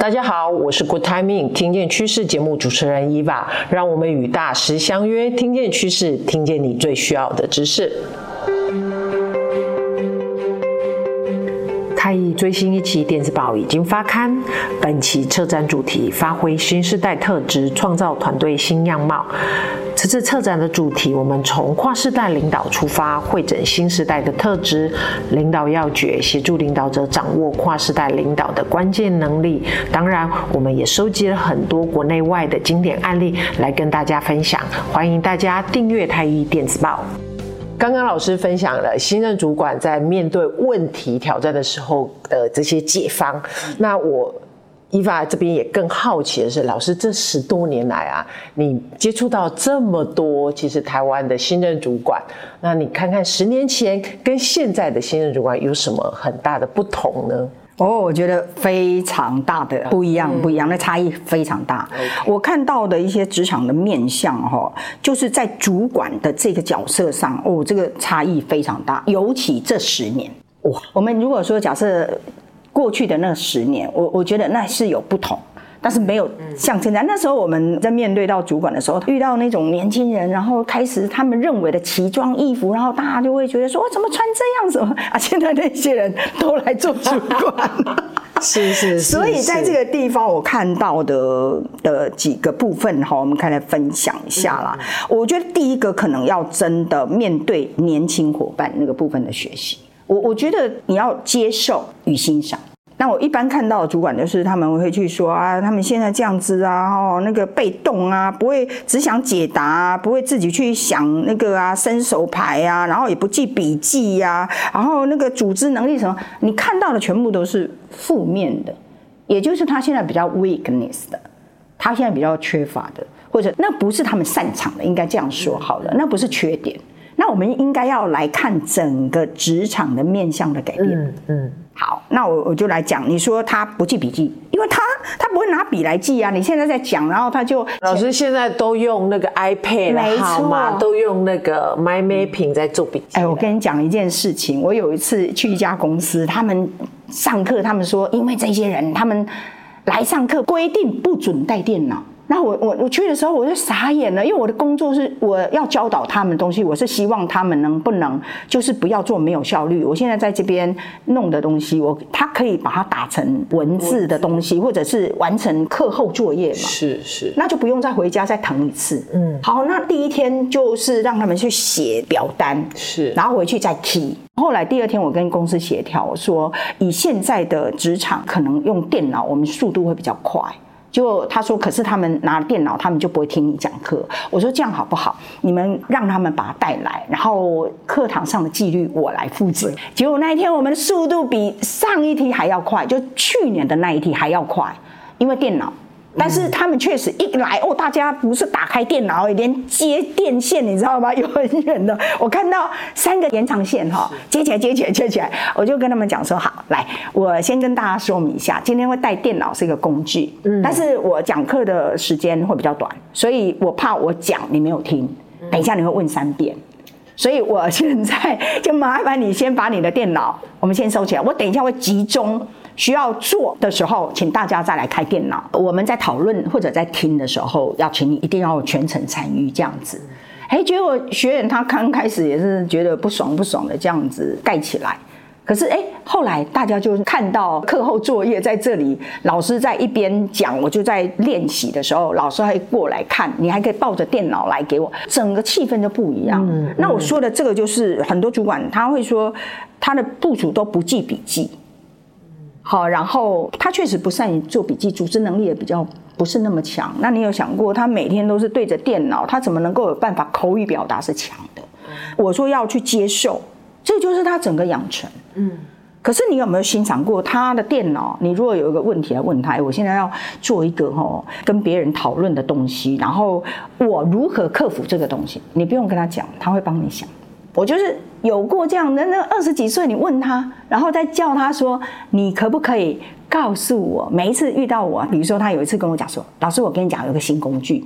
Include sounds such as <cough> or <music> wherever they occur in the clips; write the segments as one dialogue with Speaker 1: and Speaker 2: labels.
Speaker 1: 大家好，我是 Good Timing 听见趋势节目主持人伊娃让我们与大师相约，听见趋势，听见你最需要的知识。太乙最新一期电子报已经发刊，本期策展主题：发挥新时代特质，创造团队新样貌。此次策展的主题，我们从跨世代领导出发，汇整新时代的特质、领导要诀，协助领导者掌握跨世代领导的关键能力。当然，我们也收集了很多国内外的经典案例来跟大家分享。欢迎大家订阅太医电子报。刚刚老师分享了新任主管在面对问题挑战的时候的这些解方，那我。Eva 这边也更好奇的是，老师这十多年来啊，你接触到这么多，其实台湾的新任主管，那你看看十年前跟现在的新任主管有什么很大的不同呢？
Speaker 2: 哦，我觉得非常大的不一样，不一样，那差异非常大。我看到的一些职场的面相哈，就是在主管的这个角色上，哦，这个差异非常大，尤其这十年哇，我们如果说假设。过去的那十年，我我觉得那是有不同，但是没有像现在。那时候我们在面对到主管的时候，遇到那种年轻人，然后开始他们认为的奇装异服，然后大家就会觉得说，我怎么穿这样子 <laughs> 啊？现在那些人都来做主管，<laughs>
Speaker 1: 是是，是。
Speaker 2: 所以在这个地方，我看到的的几个部分哈，我们看来分享一下啦。我觉得第一个可能要真的面对年轻伙伴那个部分的学习。我我觉得你要接受与欣赏。那我一般看到的主管就是他们会去说啊，他们现在这样子啊，哦，那个被动啊，不会只想解答，不会自己去想那个啊，伸手牌啊，然后也不记笔记呀，然后那个组织能力什么，你看到的全部都是负面的，也就是他现在比较 weakness 的，他现在比较缺乏的，或者那不是他们擅长的，应该这样说好了，那不是缺点。那我们应该要来看整个职场的面向的改变。嗯，嗯好，那我我就来讲。你说他不记笔记，因为他他不会拿笔来记啊。你现在在讲，然后他就
Speaker 1: 老师现在都用那个 iPad，没错，都用那个 Mind Mapping 在做笔记。
Speaker 2: 哎，我跟你讲一件事情，我有一次去一家公司，他们上课，他们说，因为这些人他们来上课规定不准带电脑。那我我我去的时候我就傻眼了，因为我的工作是我要教导他们东西，我是希望他们能不能就是不要做没有效率。我现在在这边弄的东西，我他可以把它打成文字的东西，或者是完成课后作业嘛？
Speaker 1: 是是，
Speaker 2: 那就不用再回家再疼一次。嗯，好，那第一天就是让他们去写表单，是，然后回去再 key。后来第二天我跟公司协调，我说以现在的职场可能用电脑，我们速度会比较快。就他说，可是他们拿电脑，他们就不会听你讲课。我说这样好不好？你们让他们把它带来，然后课堂上的纪律我来负责。结果那一天我们的速度比上一题还要快，就去年的那一题还要快，因为电脑。但是他们确实一来哦，大家不是打开电脑，连接电线，你知道吗？有很远的，我看到三个延长线哈，接起来，接起来，接起来，我就跟他们讲说好，来，我先跟大家说明一下，今天会带电脑是一个工具，嗯，但是我讲课的时间会比较短，所以我怕我讲你没有听，等一下你会问三遍，所以我现在就麻烦你先把你的电脑，我们先收起来，我等一下会集中。需要做的时候，请大家再来开电脑。我们在讨论或者在听的时候，要请你一定要全程参与这样子。哎，结果学员他刚开始也是觉得不爽不爽的这样子盖起来。可是哎，后来大家就看到课后作业在这里，老师在一边讲，我就在练习的时候，老师还过来看，你还可以抱着电脑来给我，整个气氛就不一样。那我说的这个就是很多主管他会说，他的部属都不记笔记。好，然后他确实不善于做笔记，组织能力也比较不是那么强。那你有想过，他每天都是对着电脑，他怎么能够有办法口语表达是强的？嗯、我说要去接受，这就是他整个养成。嗯，可是你有没有欣赏过他的电脑？你如果有一个问题来问他，我现在要做一个哈跟别人讨论的东西，然后我如何克服这个东西？你不用跟他讲，他会帮你想。我就是有过这样的，那二十几岁，你问他，然后再叫他说，你可不可以告诉我，每一次遇到我，比如说他有一次跟我讲说，老师，我跟你讲有个新工具，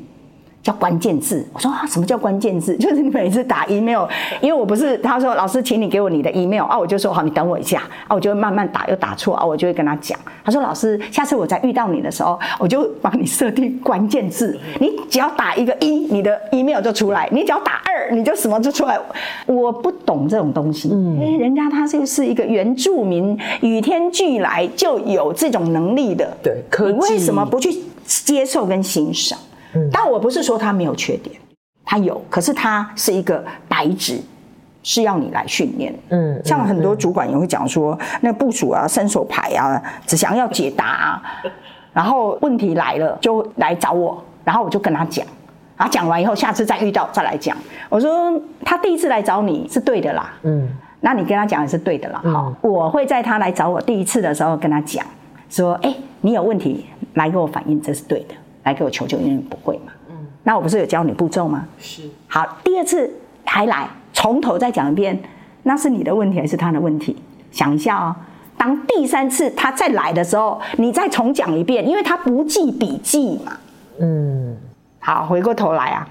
Speaker 2: 叫关键字。我说啊，什么叫关键字？<laughs> 就是你每次打 email，因为我不是他说老师，请你给我你的 email 啊，我就说好，你等我一下啊，我就会慢慢打，又打错啊，我就会跟他讲。他说老师，下次我再遇到你的时候，我就帮你设定关键字，你只要打一个一，你的 email 就出来；你只要打二，你就什么就出来。我不懂这种东西，嗯，因为，人家他就是一个原住民，与天俱来就有这种能力的，
Speaker 1: 对，可
Speaker 2: 你为什么不去接受跟欣赏？但我不是说他没有缺点，他有，可是他是一个白纸，是要你来训练。嗯，像很多主管也会讲说，那部署啊、伸手牌啊，只想要解答啊，<laughs> 然后问题来了就来找我，然后我就跟他讲，然后讲完以后，下次再遇到再来讲。我说他第一次来找你是对的啦，嗯，那你跟他讲也是对的啦。好，我会在他来找我第一次的时候跟他讲，说，哎，你有问题来给我反映，这是对的。来给我求救，因为你不会嘛。嗯，那我不是有教你步骤吗？是。好，第二次还来，从头再讲一遍，那是你的问题还是他的问题？想一下哦。当第三次他再来的时候，你再重讲一遍，因为他不记笔记嘛。嗯。好，回过头来啊，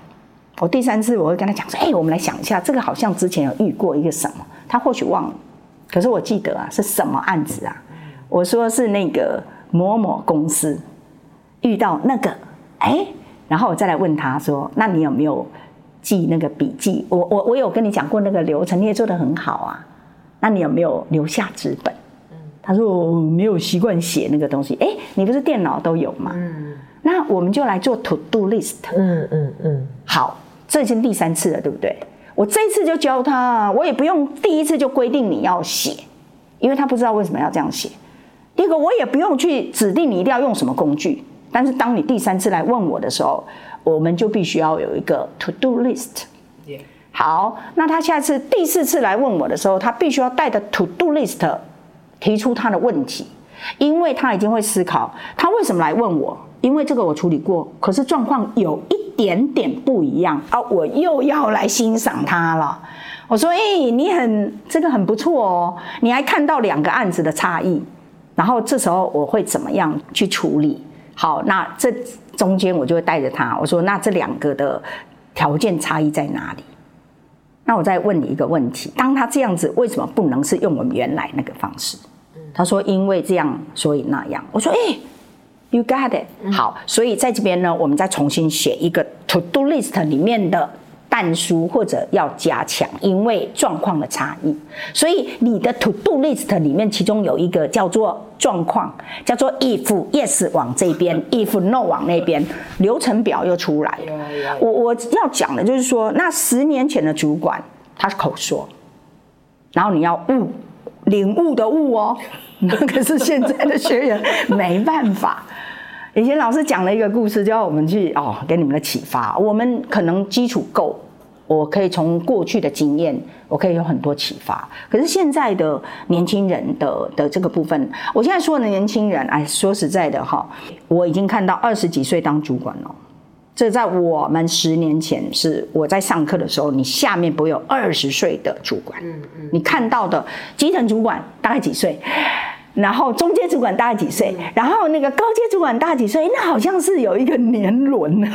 Speaker 2: 我第三次我会跟他讲说：“哎，我们来想一下，这个好像之前有遇过一个什么，他或许忘了，可是我记得啊，是什么案子啊？我说是那个某某公司。”遇到那个，哎，然后我再来问他说：“那你有没有记那个笔记？我我我有跟你讲过那个流程，你也做得很好啊。那你有没有留下纸本？”他说：“我没有习惯写那个东西。”哎，你不是电脑都有吗？嗯。那我们就来做 to do list。嗯嗯嗯。好，这已经第三次了，对不对？我这一次就教他，我也不用第一次就规定你要写，因为他不知道为什么要这样写。第二个，我也不用去指定你一定要用什么工具。但是当你第三次来问我的时候，我们就必须要有一个 to do list。好，那他下次第四次来问我的时候，他必须要带着 to do list 提出他的问题，因为他已经会思考他为什么来问我，因为这个我处理过，可是状况有一点点不一样啊，我又要来欣赏他了。我说：“诶，你很这个很不错哦，你还看到两个案子的差异，然后这时候我会怎么样去处理？”好，那这中间我就会带着他，我说：“那这两个的条件差异在哪里？”那我再问你一个问题：当他这样子，为什么不能是用我们原来那个方式？他说：“因为这样，所以那样。”我说：“哎，You got it。”好，所以在这边呢，我们再重新写一个 To Do List 里面的。但书或者要加强，因为状况的差异，所以你的 to do list 里面其中有一个叫做状况，叫做 if yes 往这边，if no 往那边，流程表又出来了。我我要讲的就是说，那十年前的主管他是口说，然后你要悟，领悟的悟哦，那 <laughs> 可是现在的学员没办法。以前老师讲了一个故事，就要我们去哦，给你们的启发。我们可能基础够，我可以从过去的经验，我可以有很多启发。可是现在的年轻人的的这个部分，我现在说的年轻人，哎，说实在的哈，我已经看到二十几岁当主管了。这在我们十年前是我在上课的时候，你下面不会有二十岁的主管。嗯嗯，你看到的基层主管大概几岁？然后中阶主管大概几岁？然后那个高阶主管大概几岁？那好像是有一个年轮。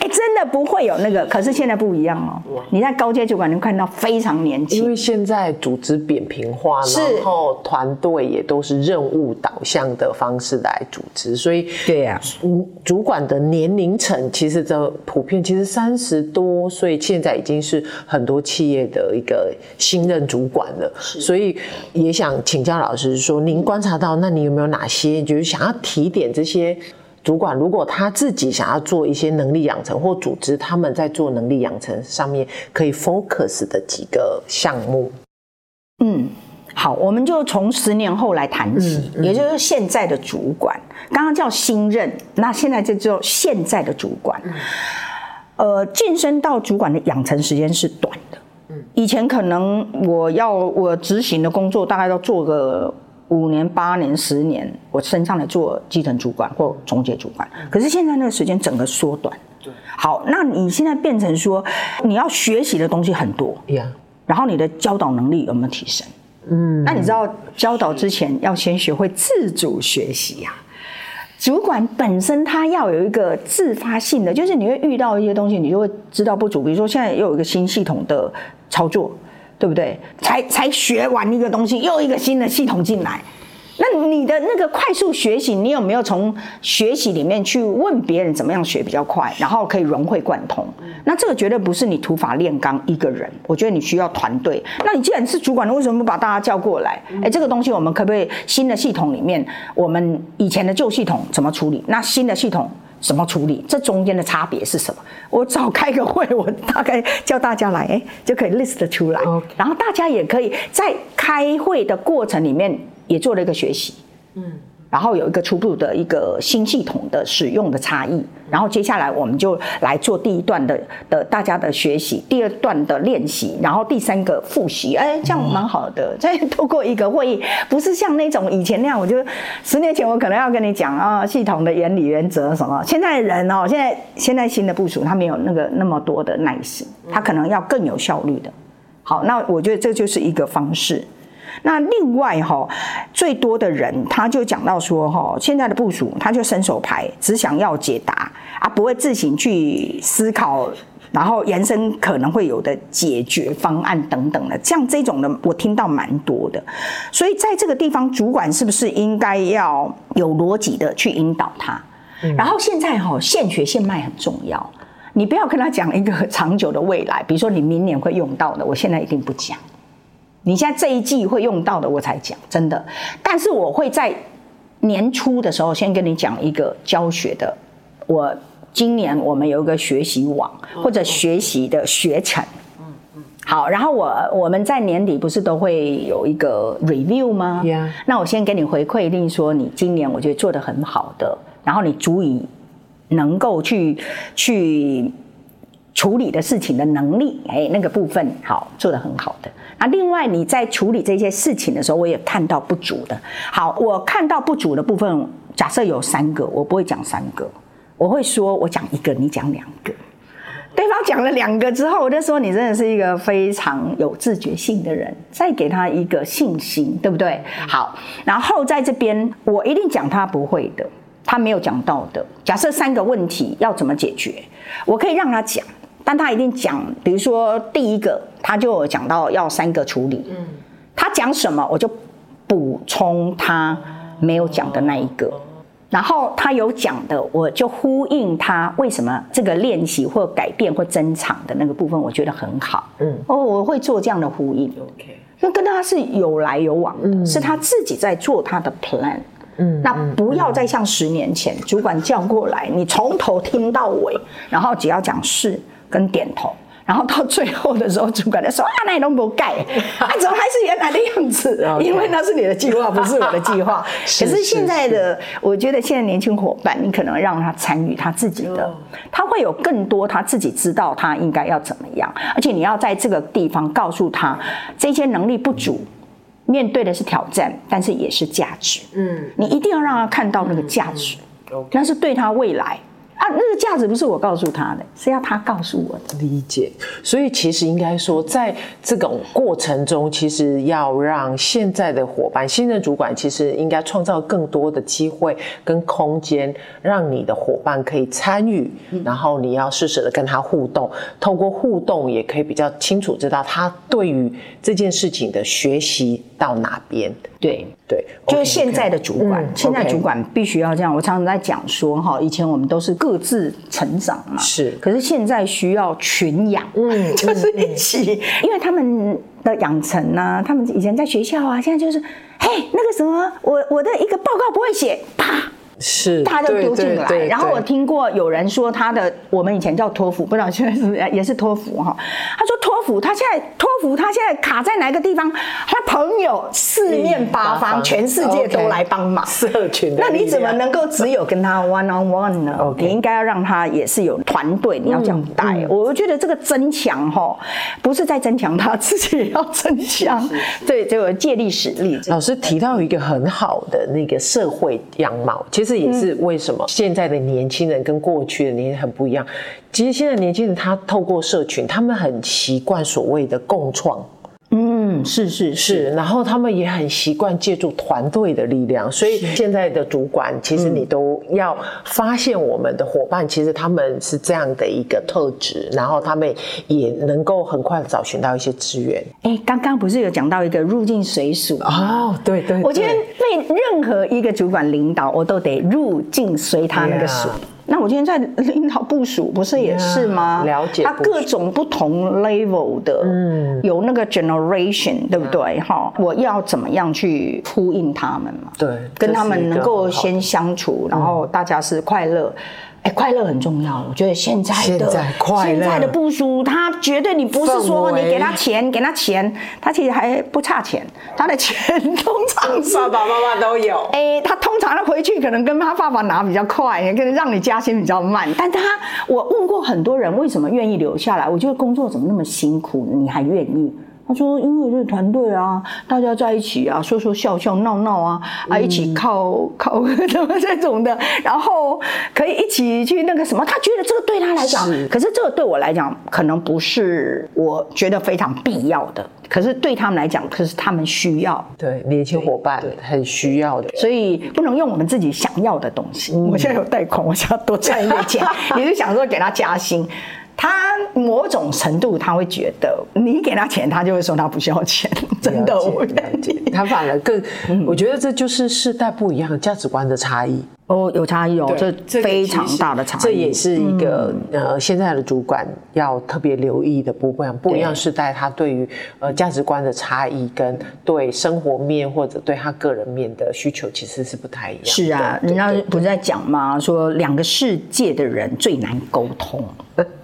Speaker 2: 哎，真的不会有那个，可是现在不一样哦。你在高阶主管，你会看到非常年轻。
Speaker 1: 因为现在组织扁平化，然后团队也都是任务导向的方式来组织，所以
Speaker 2: 对呀，
Speaker 1: 嗯，主管的年龄层其实这普遍其实三十多岁，现在已经是很多企业的一个新任主管了。所以也想请教老师说，您观察到，那你有没有哪些就是想要提点这些？主管如果他自己想要做一些能力养成，或组织他们在做能力养成上面可以 focus 的几个项目。
Speaker 2: 嗯，好，我们就从十年后来谈起，嗯嗯、也就是现在的主管，刚刚叫新任，那现在就叫现在的主管。嗯、呃，晋升到主管的养成时间是短的。嗯，以前可能我要我执行的工作大概要做个。五年、八年、十年，我升上来做基层主管或中阶主管。可是现在那个时间整个缩短。对。好，那你现在变成说，你要学习的东西很多。Yeah. 然后你的教导能力有没有提升？嗯。那你知道教导之前要先学会自主学习呀、啊。主管本身他要有一个自发性的，就是你会遇到一些东西，你就会知道不足。比如说现在又有一个新系统的操作，对不对？才才学完一个东西，又一个新的系统进来。那你的那个快速学习，你有没有从学习里面去问别人怎么样学比较快，然后可以融会贯通？那这个绝对不是你土法炼钢一个人，我觉得你需要团队。那你既然是主管，为什么不把大家叫过来？哎，这个东西我们可不可以新的系统里面，我们以前的旧系统怎么处理？那新的系统怎么处理？这中间的差别是什么？我早开个会，我大概叫大家来，哎，就可以 list 出来。然后大家也可以在开会的过程里面。也做了一个学习，嗯，然后有一个初步的一个新系统的使用的差异，然后接下来我们就来做第一段的的大家的学习，第二段的练习，然后第三个复习，哎，这样蛮好的。再透过一个会议，不是像那种以前那样，我就十年前我可能要跟你讲啊，系统的原理原则什么。现在人哦，现在现在新的部署，他没有那个那么多的耐心，他可能要更有效率的。好，那我觉得这就是一个方式。那另外哈，最多的人他就讲到说哈，现在的部署他就伸手牌，只想要解答啊，不会自行去思考，然后延伸可能会有的解决方案等等的，像这种的我听到蛮多的，所以在这个地方，主管是不是应该要有逻辑的去引导他？然后现在哈，现学现卖很重要，你不要跟他讲一个长久的未来，比如说你明年会用到的，我现在一定不讲。你现在这一季会用到的，我才讲，真的。但是我会在年初的时候先跟你讲一个教学的。我今年我们有一个学习网或者学习的学程。嗯嗯。好，然后我我们在年底不是都会有一个 review 吗？Yeah. 那我先给你回馈，一定说你今年我觉得做得很好的，然后你足以能够去去处理的事情的能力，哎，那个部分好，做得很好的。那，另外你在处理这些事情的时候，我也看到不足的。好，我看到不足的部分，假设有三个，我不会讲三个，我会说我讲一个，你讲两个。对方讲了两个之后，我就说你真的是一个非常有自觉性的人，再给他一个信心，对不对？好，然后在这边我一定讲他不会的，他没有讲到的。假设三个问题要怎么解决，我可以让他讲。但他一定讲，比如说第一个，他就有讲到要三个处理。嗯，他讲什么，我就补充他没有讲的那一个。然后他有讲的，我就呼应他为什么这个练习或改变或增长的那个部分，我觉得很好。嗯，哦，我会做这样的呼应。OK，因为跟他是有来有往的，是他自己在做他的 plan。嗯，那不要再像十年前主管叫过来，你从头听到尾，然后只要讲是。跟点头，然后到最后的时候，主管在说啊，那你都不盖，<laughs> 啊，怎么还是原来的样子？<laughs> 因为那是你的计划，不是我的计划。<laughs> 可是现在的，我觉得现在年轻伙伴，你可能让他参与他自己的，他会有更多他自己知道他应该要怎么样，而且你要在这个地方告诉他，这些能力不足，面对的是挑战，但是也是价值。嗯，你一定要让他看到那个价值，那是对他未来。啊，那个价值不是我告诉他的，是要他告诉我的。
Speaker 1: 理解，所以其实应该说，在这种过程中，其实要让现在的伙伴、新任主管，其实应该创造更多的机会跟空间，让你的伙伴可以参与，然后你要适时的跟他互动，透过互动也可以比较清楚知道他对于这件事情的学习到哪边。
Speaker 2: 对对，就是现在的主管，现在主管必须要这样。我常常在讲说，哈，以前我们都是各自成长嘛，是。可是现在需要群养，<laughs> 嗯，就是一起，因为他们的养成呢，他们以前在学校啊，现在就是，嘿，那个什么，我我的一个报告不会写，啪。
Speaker 1: 是，
Speaker 2: 大家都丢进来。然后我听过有人说他的，我们以前叫托福，不知道现在是不是也是托福哈。他说托福，他现在托福，他现在卡在哪个地方？他朋友四面八方，全世界都来帮忙。
Speaker 1: 社群。
Speaker 2: 那你怎么能够只有跟他 one on one 呢？你应该要让他也是有团队，你要这样带。我觉得这个增强哈，不是在增强他自己也要增强。对，这个借力使力。
Speaker 1: 老师提到一个很好的那个社会样貌，其实。这也是为什么现在的年轻人跟过去的年轻人很不一样。其实现在年轻人他透过社群，他们很习惯所谓的共
Speaker 2: 创。是是是，
Speaker 1: 然后他们也很习惯借助团队的力量，所以现在的主管其实你都要发现我们的伙伴，其实他们是这样的一个特质，然后他们也能够很快的找寻到一些资源。
Speaker 2: 哎，刚刚不是有讲到一个入境随俗
Speaker 1: 哦，对对，
Speaker 2: 我觉得被任何一个主管领导，我都得入境随他那个俗。那我今天在领导部署，不是也是吗？
Speaker 1: 了解，
Speaker 2: 他各种不同 level 的，嗯，有那个 generation，对不对？哈，我要怎么样去呼应他们嘛？
Speaker 1: 对，
Speaker 2: 跟他们能够先相处，然后大家是快乐。哎，快乐很重要。我觉得现在的现在，现在的不输，他绝对你不是说你给他钱，给他钱，他其实还不差钱。他的钱通常是
Speaker 1: 爸爸妈妈都有。
Speaker 2: 哎，他通常他回去可能跟他爸爸拿比较快，也可能让你加薪比较慢。但他，我问过很多人，为什么愿意留下来？我觉得工作怎么那么辛苦，你还愿意？他说：“因为这个团队啊，大家在一起啊，说说笑笑闹闹啊，啊，一起靠靠 <laughs> 什么这种的，然后可以一起去那个什么。他觉得这个对他来讲，是可是这个对我来讲，可能不是我觉得非常必要的。可是对他们来讲，可是他们需要。
Speaker 1: 对年轻伙伴很需要的，
Speaker 2: 所以不能用我们自己想要的东西。嗯、我现在有贷款，我想要多赚一点钱，<laughs> 你是想说给他加薪？”他某种程度他会觉得你给他钱，他就会说他不需要钱。真的，我感觉
Speaker 1: 他反而更，我觉得这就是世代不一样价值观的差异。
Speaker 2: 哦，有差异哦，这非常大的差异。
Speaker 1: 这也是一个呃，现在的主管要特别留意的部分。不一样世代，他对于呃价值观的差异，跟对生活面或者对他个人面的需求，其实是不太一样。
Speaker 2: 是啊，人家不是在讲吗？说两个世界的人最难沟通。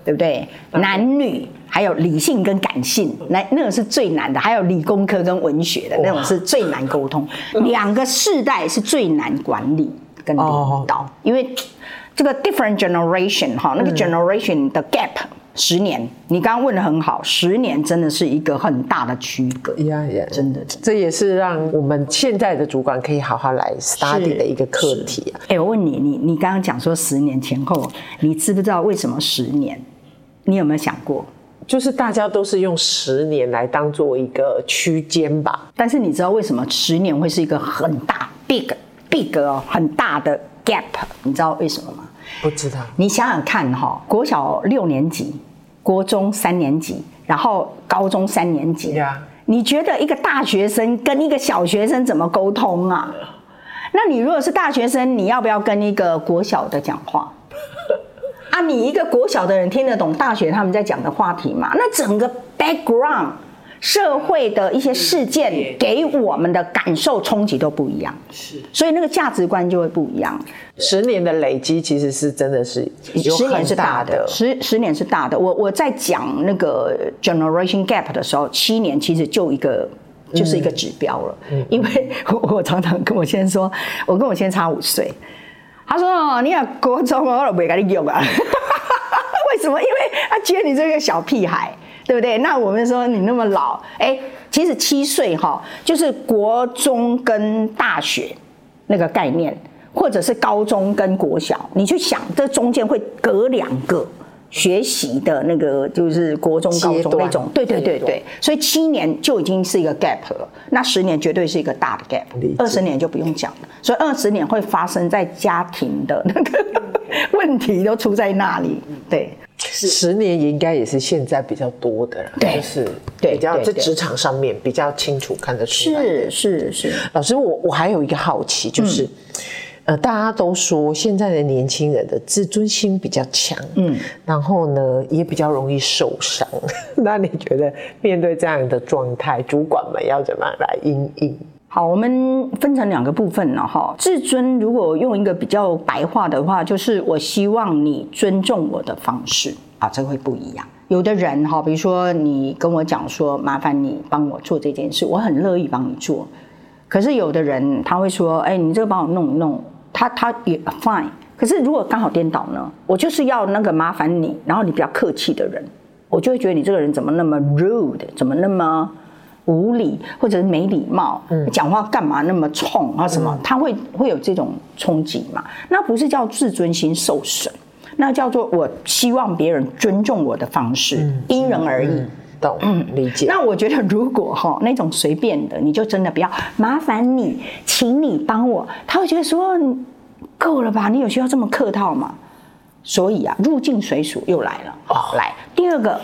Speaker 2: 对不对？男女还有理性跟感性，那那种是最难的。还有理工科跟文学的那种是最难沟通。两个世代是最难管理跟领导，因为这个 different generation 哈，那个 generation 的 gap 十年，你刚刚问的很好，十年真的是一个很大的区隔。呀呀，真的，
Speaker 1: 这也是让我们现在的主管可以好好来 study 的一个课题啊。
Speaker 2: 哎，我问你，你你刚刚讲说十年前后，你知不知道为什么十年？你有没有想过，
Speaker 1: 就是大家都是用十年来当做一个区间吧？
Speaker 2: 但是你知道为什么十年会是一个很大 big big 哦很大的 gap？你知道为什么吗？
Speaker 1: 不知道。
Speaker 2: 你想想看哈，国小六年级，国中三年级，然后高中三年级，呀，你觉得一个大学生跟一个小学生怎么沟通啊？那你如果是大学生，你要不要跟一个国小的讲话？啊，你一个国小的人听得懂大学他们在讲的话题吗？那整个 background 社会的一些事件给我们的感受冲击都不一样，是，所以那个价值观就会不一样。
Speaker 1: 十年的累积其实是真的是
Speaker 2: 十年是大的，十十年是大的。我我在讲那个 generation gap 的时候，七年其实就一个就是一个指标了，嗯、因为我我常常跟我先生说，我跟我先生差五岁。他说：“哦，你要国中我都不会给你用啊，<laughs> 为什么？因为他觉得你这个小屁孩，对不对？那我们说你那么老，哎，其实七岁哈，就是国中跟大学那个概念，或者是高中跟国小，你去想，这中间会隔两个。”学习的那个就是国中、高中那种，对对对对，所以七年就已经是一个 gap 了，那十年绝对是一个大的 gap，二十年就不用讲了，所以二十年会发生在家庭的那个问题都出在那里，对，
Speaker 1: 十年应该也是现在比较多的，
Speaker 2: 对，
Speaker 1: 就是比较在职场上面比较清楚看得出来，
Speaker 2: 是是是，
Speaker 1: 老师我我还有一个好奇就是。呃，大家都说现在的年轻人的自尊心比较强，嗯，然后呢也比较容易受伤。<laughs> 那你觉得面对这样的状态，主管们要怎么来应应？
Speaker 2: 好，我们分成两个部分了哈。自尊如果用一个比较白话的话，就是我希望你尊重我的方式啊，这会不一样。有的人哈，比如说你跟我讲说，麻烦你帮我做这件事，我很乐意帮你做。可是有的人他会说，哎，你这个帮我弄一弄。他他也 fine，可是如果刚好颠倒呢？我就是要那个麻烦你，然后你比较客气的人，我就会觉得你这个人怎么那么 rude，怎么那么无礼，或者是没礼貌，嗯、讲话干嘛那么冲啊什么？嗯、他会会有这种冲击嘛？那不是叫自尊心受损，那叫做我希望别人尊重我的方式，嗯、因人而异。
Speaker 1: 懂，嗯，理解。
Speaker 2: 那我觉得如果哈那种随便的，你就真的不要麻烦你，请你帮我，他会觉得说够了吧？你有需要这么客套吗？所以啊，入境随俗又来了。哦，来第二个，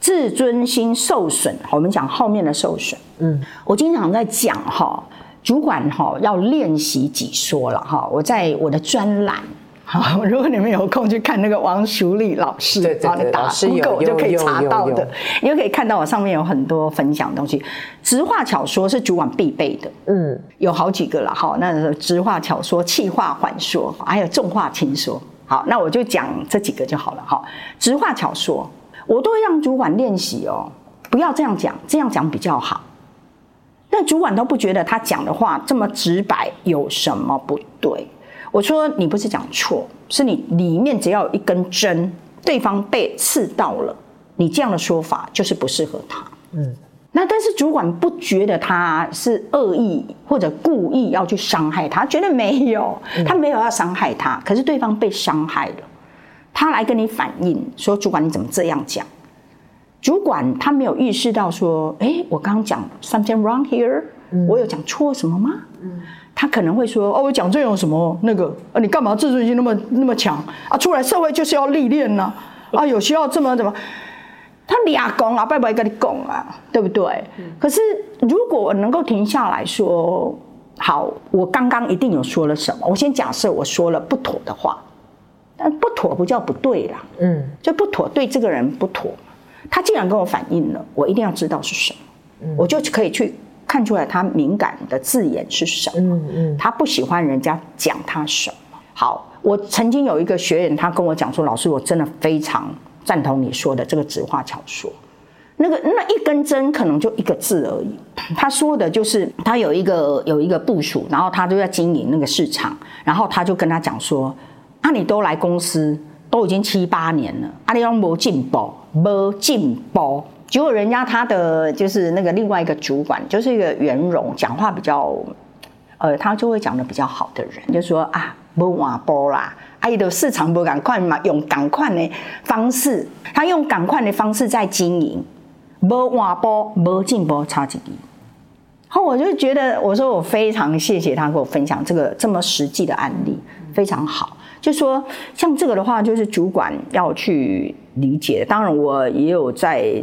Speaker 2: 自尊心受损。我们讲后面的受损。嗯，我经常在讲哈，主管哈要练习几说了哈。我在我的专栏。好，<laughs> 如果你们有空去看那个王淑丽老师，
Speaker 1: 对对对，
Speaker 2: 打 Google 就可以查到的，你就可以看到我上面有很多分享的东西。直话巧说是主管必备的，嗯，有好几个了哈。那直话巧说、气话缓说，还有重话轻说。好，那我就讲这几个就好了哈。直话巧说，我都会让主管练习哦，不要这样讲，这样讲比较好。但主管都不觉得他讲的话这么直白有什么不对。我说你不是讲错，是你里面只要有一根针，对方被刺到了，你这样的说法就是不适合他。嗯，那但是主管不觉得他是恶意或者故意要去伤害他，觉得没有，他没有要伤害他，可是对方被伤害了，他来跟你反映说，主管你怎么这样讲？主管他没有意识到说，哎，我刚刚讲 something wrong here，我有讲错什么吗？嗯。他可能会说：“哦，我讲这有什么那个？啊，你干嘛自尊心那么那么强啊？出来社会就是要历练呢，啊，有需要这么怎么？他俩讲啊，拜拜跟你讲啊，对不对？嗯、可是如果我能够停下来说，好，我刚刚一定有说了什么？我先假设我说了不妥的话，但不妥不叫不对啦，嗯，就不妥，对这个人不妥。他既然跟我反映了，我一定要知道是什么，嗯、我就可以去。”看出来他敏感的字眼是什么？嗯嗯，他不喜欢人家讲他什么。好，我曾经有一个学员，他跟我讲说：“老师，我真的非常赞同你说的这个直话巧说。那个那一根针可能就一个字而已。他说的就是他有一个有一个部署，然后他就在经营那个市场，然后他就跟他讲说：啊，你都来公司都已经七八年了，啊，你都没进步，没进步。”结果人家他的就是那个另外一个主管，就是一个圆融、讲话比较，呃，他就会讲的比较好的人，就说啊，不换波啦，阿姨的市场不赶快嘛，用赶快的方式，他用赶快的方式在经营，不换波，不进步，差几滴。后我就觉得，我说我非常谢谢他跟我分享这个这么实际的案例，非常好。就说像这个的话，就是主管要去理解。当然，我也有在。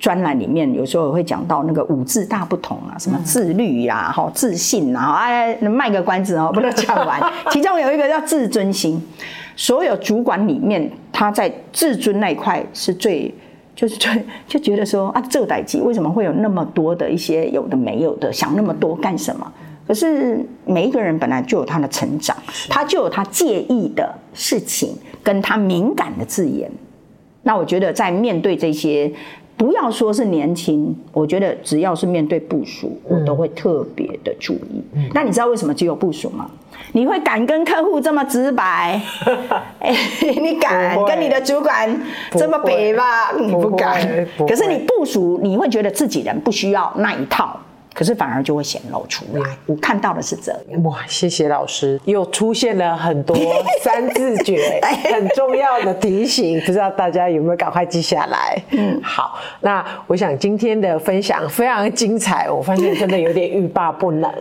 Speaker 2: 专栏里面有时候会讲到那个五字大不同啊，什么自律呀、啊、好自信啊，哎，卖个关子哦，不能讲完。<laughs> 其中有一个叫自尊心，所有主管里面，他在自尊那一块是最，就是最就觉得说啊，这个代际为什么会有那么多的一些有的没有的，想那么多干什么？可是每一个人本来就有他的成长，他就有他介意的事情，跟他敏感的字眼。那我觉得在面对这些。不要说是年轻，我觉得只要是面对部署，我都会特别的注意。嗯、那你知道为什么只有部署吗？你会敢跟客户这么直白？欸、<laughs> 你敢跟你的主管这么北吧？你不敢。不可是你部署，你会觉得自己人不需要那一套。可是反而就会显露出来，我看到的是这样。
Speaker 1: 哇，谢谢老师，又出现了很多三字诀，<laughs> 很重要的提醒，不知道大家有没有赶快记下来？嗯，好，那我想今天的分享非常精彩，我发现真的有点欲罢不能，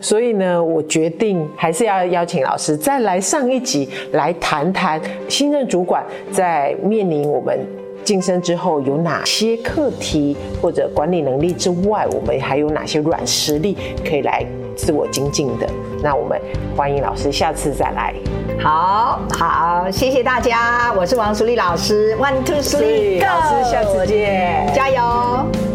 Speaker 1: 所以呢，我决定还是要邀请老师再来上一集，来谈谈新任主管在面临我们。晋升之后有哪些课题或者管理能力之外，我们还有哪些软实力可以来自我精进的？那我们欢迎老师下次再来。
Speaker 2: 好好，谢谢大家，我是王淑丽老师，One Two Three，
Speaker 1: 老师下次见，
Speaker 2: 加油。